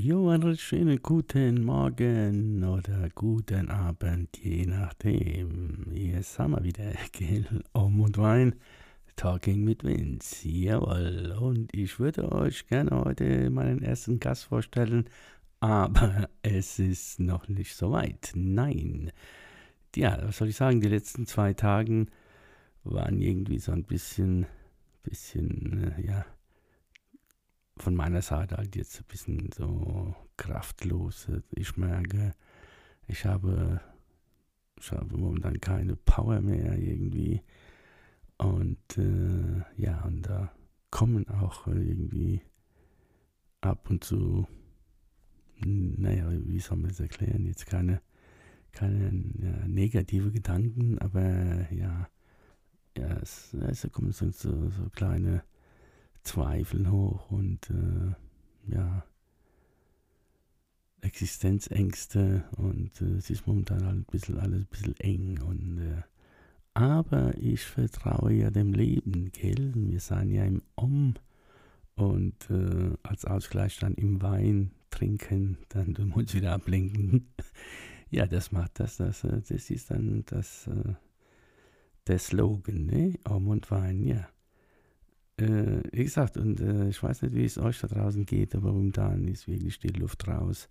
Jo, einen schönen guten Morgen oder guten Abend, je nachdem. Hier sind wir wieder, gell? Um und Wein, Talking mit Vince, jawohl. Und ich würde euch gerne heute meinen ersten Gast vorstellen, aber es ist noch nicht so weit. Nein. Ja, was soll ich sagen, die letzten zwei Tage waren irgendwie so ein bisschen, bisschen, äh, ja, von meiner Seite halt jetzt ein bisschen so kraftlos. Ich merke, ich habe, ich habe momentan keine Power mehr irgendwie. Und äh, ja, und da kommen auch irgendwie ab und zu, naja, wie soll man das erklären, jetzt keine, keine ja, negative Gedanken, aber ja, ja, es, es kommen so, so, kleine Zweifeln hoch und äh, ja, Existenzängste und äh, es ist momentan halt ein bisschen alles ein bisschen eng und äh, aber ich vertraue ja dem Leben, gell? Wir sind ja im Om und äh, als Ausgleich dann im Wein trinken, dann tun wir uns wieder ablenken. ja, das macht das, das, äh, das ist dann das, äh, der Slogan, ne? Om und Wein, ja äh, wie gesagt, und äh, ich weiß nicht, wie es euch da draußen geht, aber momentan ist wirklich die Luft raus.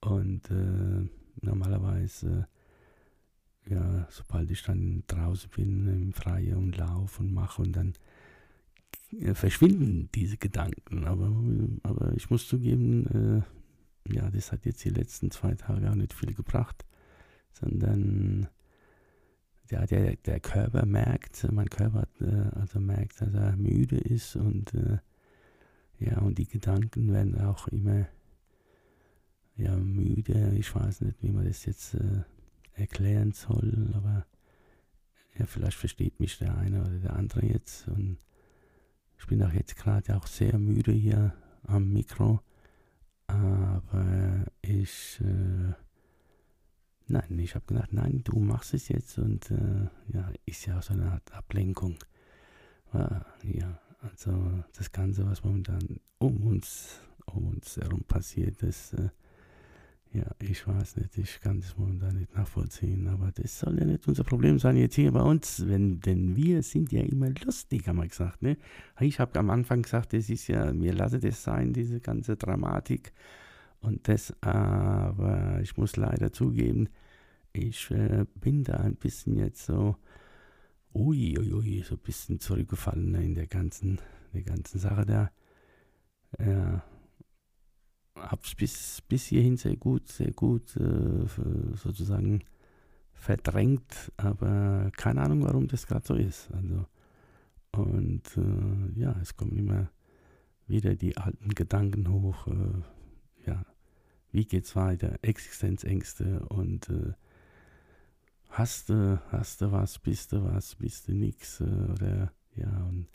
Und äh, normalerweise, ja, sobald ich dann draußen bin, im Freien und laufe und mache und dann äh, verschwinden diese Gedanken. Aber, aber ich muss zugeben, äh, ja, das hat jetzt die letzten zwei Tage auch nicht viel gebracht, sondern ja, der, der Körper merkt, mein Körper äh, also merkt, dass er müde ist und äh, ja, und die Gedanken werden auch immer ja, müde. Ich weiß nicht, wie man das jetzt äh, erklären soll, aber ja, vielleicht versteht mich der eine oder der andere jetzt. Und ich bin auch jetzt gerade auch sehr müde hier am Mikro, aber ich äh, Nein, ich habe gedacht, nein, du machst es jetzt und äh, ja, ist ja auch so eine Art Ablenkung. Ja, also das Ganze, was momentan um uns, um uns herum passiert, das, äh, ja, ich weiß nicht, ich kann das momentan nicht nachvollziehen, aber das soll ja nicht unser Problem sein jetzt hier bei uns, wenn, denn wir sind ja immer lustig, haben wir gesagt, ne? Ich habe am Anfang gesagt, das ist ja, wir lassen das sein, diese ganze Dramatik und das, aber ich muss leider zugeben, ich äh, bin da ein bisschen jetzt so, ui, ui, ui, so ein bisschen zurückgefallen in der ganzen, der ganzen Sache da. Ja, hab's bis, bis hierhin sehr gut, sehr gut äh, sozusagen verdrängt, aber keine Ahnung, warum das gerade so ist. Also, und äh, ja, es kommen immer wieder die alten Gedanken hoch. Äh, ja, wie geht's weiter? Existenzängste und äh, hast du, hast du was, bist du was, bist du nix, äh, oder ja, und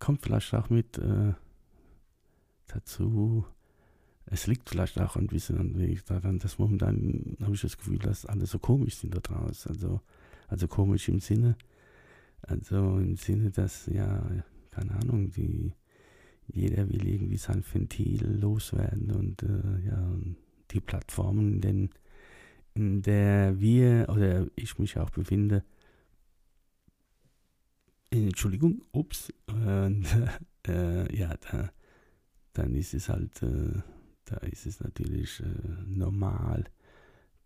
kommt vielleicht auch mit äh, dazu. Es liegt vielleicht auch ein bisschen daran, dass momentan habe ich das Gefühl, dass alle so komisch sind da draußen. Also, also komisch im Sinne, also im Sinne, dass, ja, keine Ahnung, die, jeder will irgendwie sein Ventil loswerden und äh, ja, die Plattformen, in denen in der wir oder ich mich auch befinde. Entschuldigung, ups. Und, äh, ja, da, dann ist es halt, äh, da ist es natürlich äh, normal,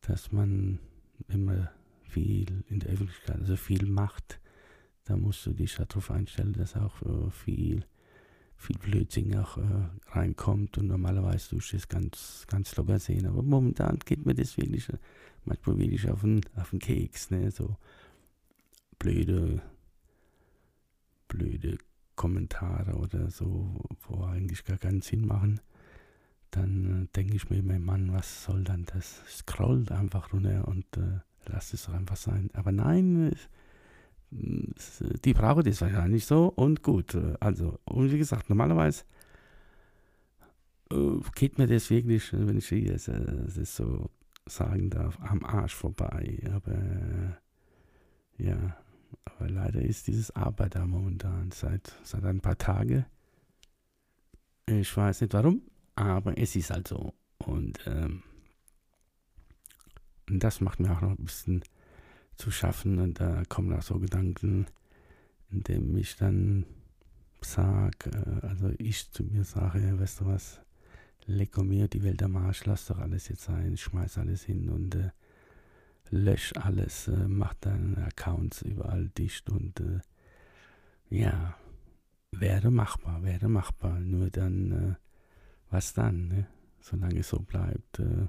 dass man, wenn man viel in der Öffentlichkeit, also viel macht, da musst du dich darauf einstellen, dass auch äh, viel viel Blödsinn auch äh, reinkommt und normalerweise tust du das ganz, ganz locker sehen. Aber momentan geht mir das wirklich manchmal wirklich auf den, auf den Keks, ne? So blöde, blöde Kommentare oder so, wo eigentlich gar keinen Sinn machen. Dann äh, denke ich mir immer, Mann, was soll dann das? Scrollt einfach runter und äh, lass es doch einfach sein. Aber nein, die brauchen das wahrscheinlich so und gut. Also, und wie gesagt, normalerweise äh, geht mir das wirklich, wenn ich das, das so sagen darf, am Arsch vorbei. Aber ja, aber leider ist dieses Arbeit da momentan seit, seit ein paar Tagen. Ich weiß nicht warum, aber es ist halt so. Und ähm, das macht mir auch noch ein bisschen zu schaffen. Und da kommen auch so Gedanken, indem ich dann sage, äh, also ich zu mir sage, weißt du was, lecker mir die Welt am Arsch, lass doch alles jetzt sein, schmeiß alles hin und äh, lösch alles, äh, mach deine Accounts überall dicht und äh, ja, wäre machbar, wäre machbar. Nur dann, äh, was dann, ne? Solange es so bleibt, äh,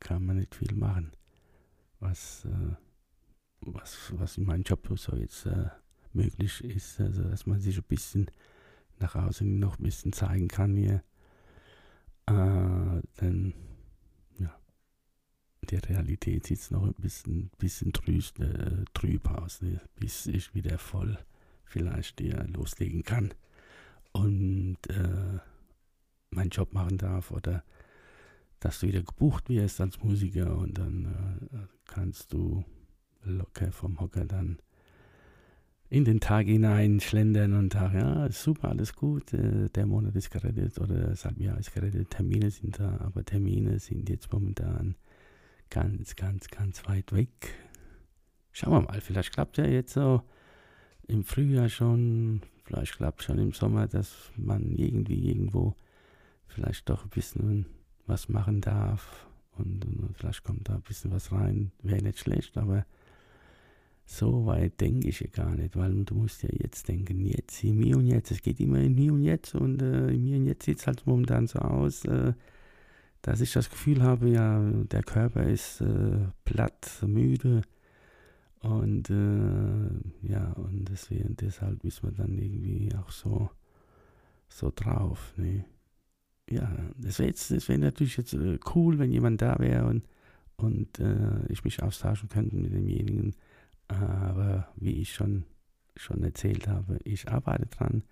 kann man nicht viel machen. Was, äh, was, was in meinem Job so jetzt äh, möglich ist, also dass man sich ein bisschen nach außen noch ein bisschen zeigen kann hier. denn ja, die Realität sieht noch ein bisschen, bisschen trüst, äh, trüb aus, ne? bis ich wieder voll vielleicht hier loslegen kann und äh, meinen Job machen darf oder dass du wieder gebucht wirst als Musiker und dann äh, kannst du locker vom Hocker dann in den Tag hinein schlendern und sagen, ja, super, alles gut, äh, der Monat ist gerettet oder das Halbjahr ist gerettet, Termine sind da, aber Termine sind jetzt momentan ganz, ganz, ganz weit weg. Schauen wir mal, vielleicht klappt ja jetzt so im Frühjahr schon, vielleicht klappt schon im Sommer, dass man irgendwie irgendwo vielleicht doch ein bisschen was machen darf und, und vielleicht kommt da ein bisschen was rein. Wäre nicht schlecht, aber so weit denke ich ja gar nicht, weil du musst ja jetzt denken, jetzt, im Hier und Jetzt. Es geht immer in Hier und Jetzt und äh, im Hier und Jetzt sieht es halt momentan so aus, äh, dass ich das Gefühl habe, ja, der Körper ist äh, platt, müde und äh, ja, und deswegen, deshalb ist man dann irgendwie auch so, so drauf, ne? Ja, das wäre jetzt, wäre natürlich jetzt äh, cool, wenn jemand da wäre und, und äh, ich mich austauschen könnte mit demjenigen. Aber wie ich schon, schon erzählt habe, ich arbeite dran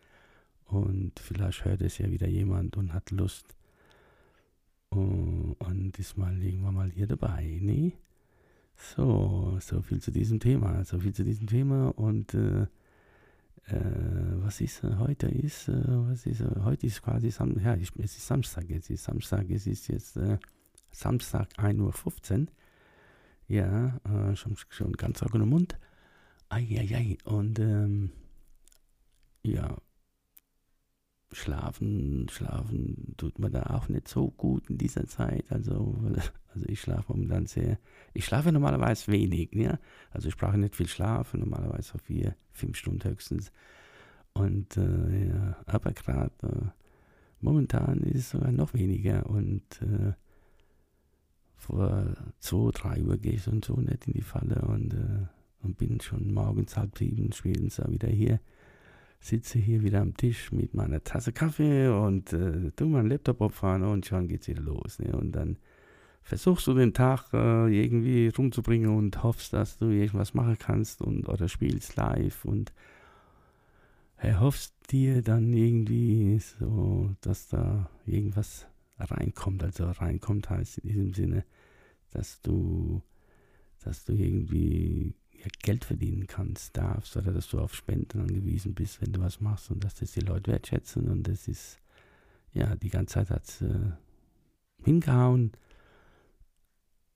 und vielleicht hört es ja wieder jemand und hat Lust und, und ist mal irgendwann mal hier dabei, ne? So, so viel zu diesem Thema, so viel zu diesem Thema und äh, äh, was ist äh, heute ist, äh, was ist, äh, heute ist quasi Sam ja, ich, es ist Samstag, es ist Samstag, es ist jetzt äh, Samstag 1.15 Uhr. Ja, äh, schon, schon ganz trocken im Mund. Eieiei. Und ähm, ja, schlafen, schlafen tut man da auch nicht so gut in dieser Zeit. Also, also ich schlafe momentan sehr. Ich schlafe normalerweise wenig, ja. Also ich brauche nicht viel Schlaf, normalerweise so vier, fünf Stunden höchstens. Und äh, ja, aber gerade äh, momentan ist es sogar noch weniger. Und äh, vor zwei, drei Uhr gehe ich und so nicht in die Falle und, äh, und bin schon morgens halb sieben spätestens wieder hier sitze hier wieder am Tisch mit meiner Tasse Kaffee und äh, tu meinen Laptop auffahren und schon geht's wieder los. Ne? Und dann versuchst du den Tag äh, irgendwie rumzubringen und hoffst, dass du irgendwas machen kannst und oder spielst live und erhoffst dir dann irgendwie so, dass da irgendwas reinkommt. Also reinkommt heißt in diesem Sinne, dass du, dass du irgendwie Geld verdienen kannst, darfst oder dass du auf Spenden angewiesen bist, wenn du was machst und dass das die Leute wertschätzen und das ist, ja, die ganze Zeit hat es äh, hingehauen,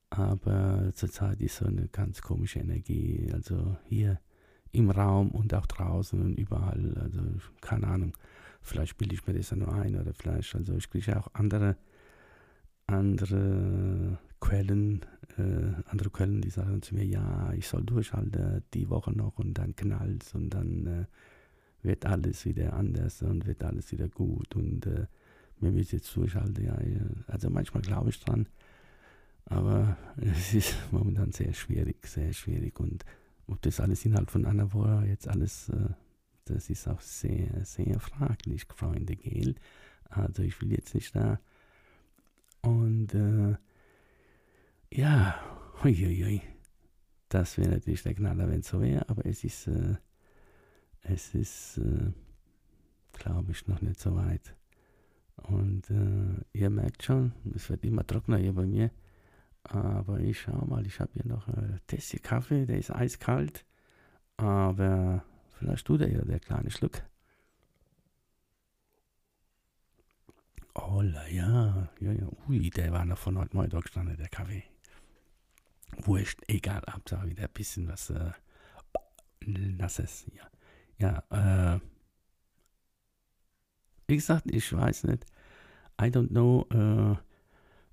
aber zurzeit ist so eine ganz komische Energie, also hier im Raum und auch draußen und überall, also keine Ahnung, vielleicht bilde ich mir das ja nur ein oder vielleicht, also ich kriege auch andere, andere Quellen, äh, andere Quellen, die sagen zu mir, ja, ich soll durchhalten, die Woche noch und dann knallt und dann äh, wird alles wieder anders und wird alles wieder gut und äh, wir müssen jetzt durchhalten. Ja, also manchmal glaube ich dran, aber es ist momentan sehr schwierig, sehr schwierig und ob das alles innerhalb von einer Woche jetzt alles, äh, das ist auch sehr, sehr fraglich, Freunde, gell? Also ich will jetzt nicht da und äh, ja, Huiuiui. Das wäre natürlich der Knaller, wenn es so wäre, aber es ist, äh, es ist, äh, glaube ich, noch nicht so weit. Und äh, ihr merkt schon, es wird immer trockener hier bei mir. Aber ich schau mal, ich habe hier noch ein Tässchen Kaffee, der ist eiskalt. Aber vielleicht tut er ja der kleine Schluck. Oh ja, ja, ja. Ui, der war noch von heute Morgen gestanden, der Kaffee. Wurscht, egal, Hauptsache wieder ein bisschen was äh, Nasses. Ja, ja äh, wie gesagt, ich weiß nicht. I don't know. Äh,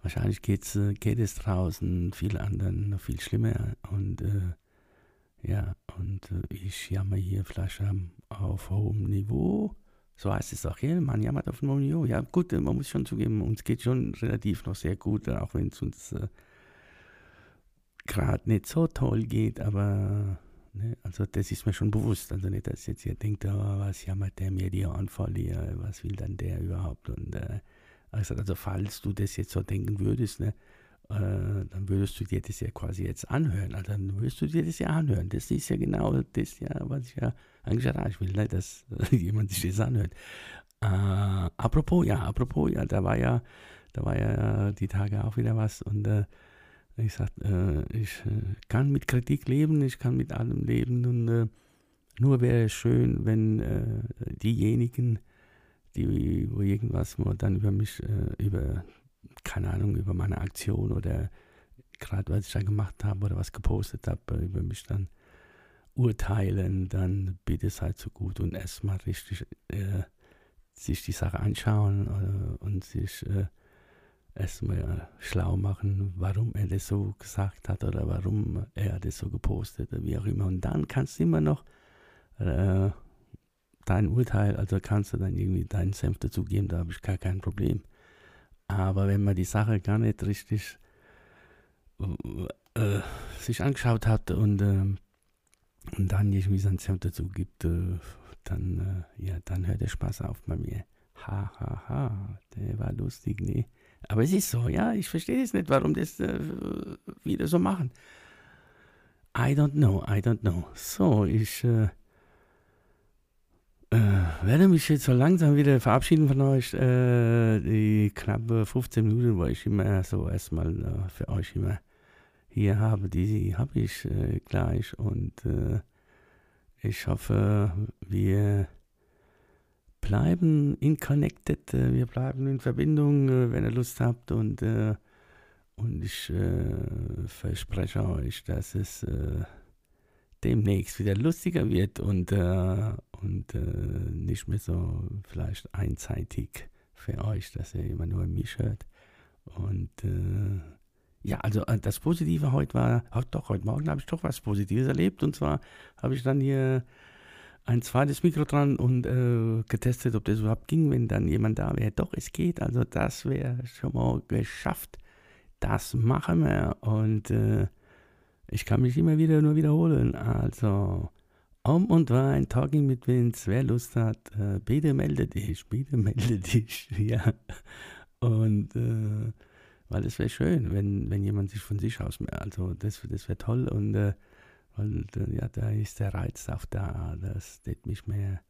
wahrscheinlich geht's, äh, geht es draußen vielen anderen noch viel schlimmer. Und äh, ja, und äh, ich jammer hier vielleicht auf hohem Niveau. So heißt es auch hier, man jammert auf hohem Niveau. Ja, gut, man muss schon zugeben, uns geht schon relativ noch sehr gut, auch wenn es uns äh, gerade nicht so toll geht, aber Ne? Also das ist mir schon bewusst. Also nicht, dass jetzt ihr denkt, oh, was jammert der mir die Anfall hier, was will dann der überhaupt? Und äh, also, also falls du das jetzt so denken würdest, ne, äh, dann würdest du dir das ja quasi jetzt anhören. Also dann würdest du dir das ja anhören. Das ist ja genau das, ja, was ich ja eigentlich erreichen will, ne, dass jemand sich das anhört. Äh, apropos, ja, apropos, ja, da war ja, da war ja die Tage auch wieder was und äh, ich sage, äh, ich äh, kann mit Kritik leben, ich kann mit allem leben und äh, nur wäre es schön, wenn äh, diejenigen, die wo irgendwas wo dann über mich, äh, über, keine Ahnung, über meine Aktion oder gerade was ich da gemacht habe oder was gepostet habe, äh, über mich dann urteilen, dann bitte seid so gut und erstmal richtig sich die Sache anschauen und sich erstmal schlau machen, warum er das so gesagt hat oder warum er das so gepostet oder wie auch immer. Und dann kannst du immer noch äh, dein Urteil, also kannst du dann irgendwie deinen Senf dazugeben, da habe ich gar kein Problem. Aber wenn man die Sache gar nicht richtig äh, sich angeschaut hat und, äh, und dann irgendwie seinen Senf dazu gibt, äh, dann, äh, ja, dann hört der Spaß auf bei mir. Ha, ha, ha, der war lustig, nee. Aber es ist so, ja, ich verstehe es nicht, warum das äh, wieder so machen. I don't know, I don't know. So, ich äh, äh, werde mich jetzt so langsam wieder verabschieden von euch. Äh, die knappe 15 Minuten, wo ich immer so erstmal äh, für euch immer hier habe, die habe ich äh, gleich. Und ich hoffe, wir bleiben in connected, äh, wir bleiben in Verbindung, äh, wenn ihr Lust habt und, äh, und ich verspreche euch, dass es demnächst wieder lustiger wird und, und nicht mehr so vielleicht einseitig für euch, dass ihr immer nur mich hört. Und ja, also das Positive heute war, ach doch, heute Morgen habe ich doch was Positives erlebt. Und zwar habe ich dann hier ein zweites Mikro dran und äh, getestet, ob das überhaupt ging, wenn dann jemand da wäre. Doch, es geht. Also das wäre schon mal geschafft. Das machen wir. Und äh, ich kann mich immer wieder nur wiederholen. Also Om und Wein, Talking mit Vince, wer Lust hat, äh, bitte melde dich, bitte melde dich. ja. Und äh, weil es wäre schön, wenn, wenn jemand sich von sich aus, also das, das wäre toll und und äh, ja, da ist der Reiz auch da. Das tut mich mehr,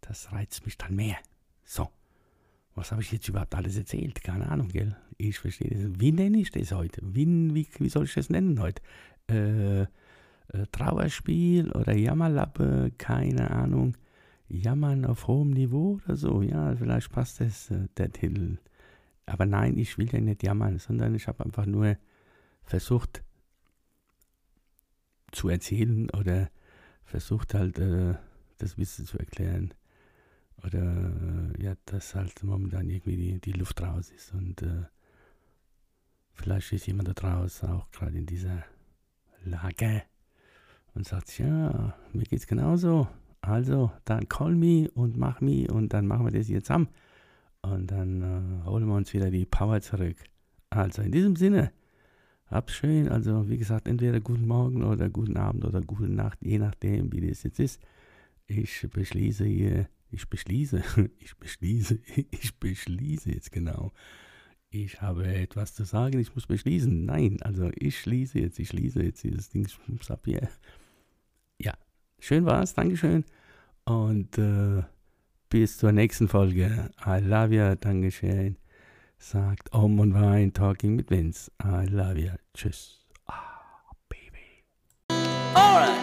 das reizt mich dann mehr. So. Was habe ich jetzt überhaupt alles erzählt? Keine Ahnung, gell? Ich verstehe das. Wie nenne ich das heute? Wie, wie, wie soll ich das nennen heute? Äh, äh, Trauerspiel oder Jammerlappe? Keine Ahnung. Jammern auf hohem Niveau oder so? Ja, vielleicht passt das, äh, der Titel. Aber nein, ich will ja nicht jammern, sondern ich habe einfach nur versucht, zu erzählen oder versucht halt äh, das Wissen zu erklären. Oder äh, ja, dass halt momentan irgendwie die, die Luft raus ist. Und äh, vielleicht ist jemand da draußen auch gerade in dieser Lage und sagt, ja, mir geht's genauso. Also, dann call me und mach me und dann machen wir das jetzt zusammen. Und dann äh, holen wir uns wieder die Power zurück. Also in diesem Sinne, Hab's schön. Also, wie gesagt, entweder guten Morgen oder guten Abend oder gute Nacht, je nachdem, wie das jetzt ist. Ich beschließe hier, ich beschließe, ich beschließe, ich beschließe jetzt genau. ich habe etwas zu sagen, ich muss beschließen. Nein, also ich schließe jetzt, ich schließe jetzt dieses Ding hier. Ja, schön war's, Dankeschön. Und äh, bis zur nächsten Folge. I love you, Dankeschön. Sagt Om und Wein, Talking mit Vince. I love you. Tschüss. Ah, Baby. Alright.